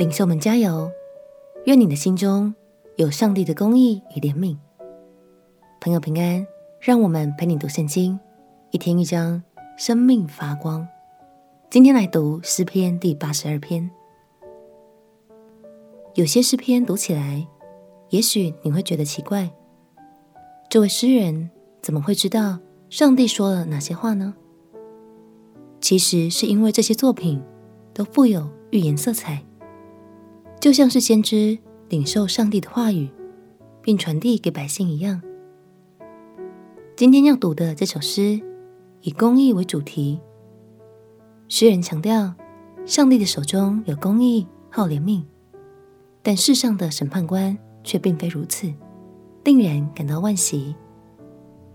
领袖们加油！愿你的心中有上帝的公义与怜悯。朋友平安，让我们陪你读圣经，一天一章，生命发光。今天来读诗篇第八十二篇。有些诗篇读起来，也许你会觉得奇怪，这位诗人怎么会知道上帝说了哪些话呢？其实是因为这些作品都富有预言色彩，就像是先知领受上帝的话语，并传递给百姓一样。今天要读的这首诗以公义为主题，诗人强调上帝的手中有公义好怜悯，但世上的审判官却并非如此，令人感到惋惜。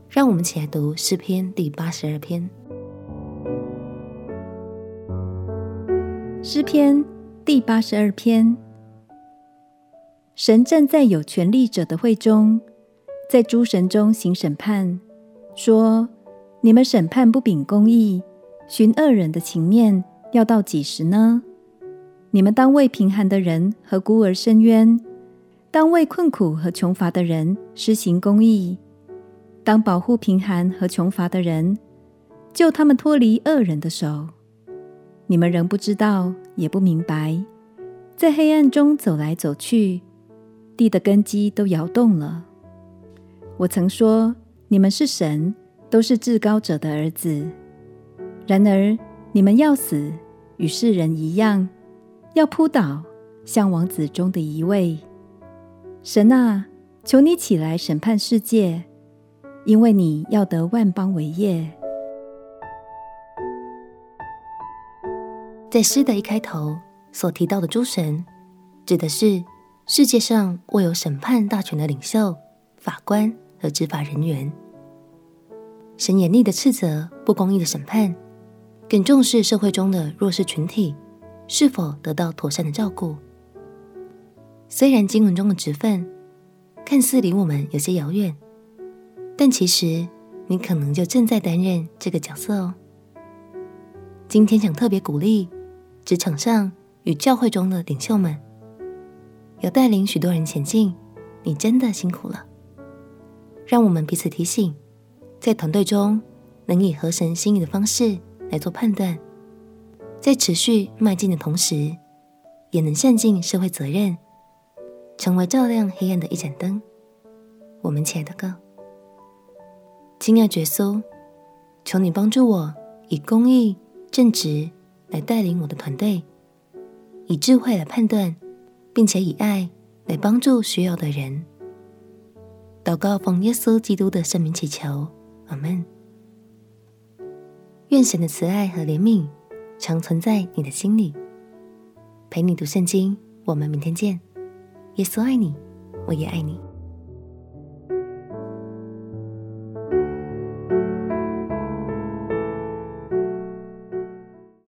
让我们一起来读诗篇第八十二篇。诗篇第八十二篇：神站在有权力者的会中，在诸神中行审判，说：你们审判不秉公义，寻恶人的情面，要到几时呢？你们当为贫寒的人和孤儿伸冤，当为困苦和穷乏的人施行公义，当保护贫寒和穷乏的人，救他们脱离恶人的手。你们仍不知道，也不明白，在黑暗中走来走去，地的根基都摇动了。我曾说，你们是神，都是至高者的儿子。然而，你们要死，与世人一样，要扑倒，像王子中的一位。神啊，求你起来审判世界，因为你要得万邦为业。在诗的一开头所提到的诸神，指的是世界上握有审判大权的领袖、法官和执法人员。神严厉的斥责不公义的审判，更重视社会中的弱势群体是否得到妥善的照顾。虽然经文中的职分看似离我们有些遥远，但其实你可能就正在担任这个角色哦。今天想特别鼓励。职场上与教会中的领袖们，要带领许多人前进，你真的辛苦了。让我们彼此提醒，在团队中能以合神心意的方式来做判断，在持续迈进的同时，也能善尽社会责任，成为照亮黑暗的一盏灯。我们亲爱的歌，亲爱耶稣，求你帮助我以公义正直。来带领我的团队，以智慧来判断，并且以爱来帮助需要的人。祷告奉耶稣基督的圣名祈求，阿门。愿神的慈爱和怜悯常存在你的心里，陪你读圣经。我们明天见。耶稣爱你，我也爱你。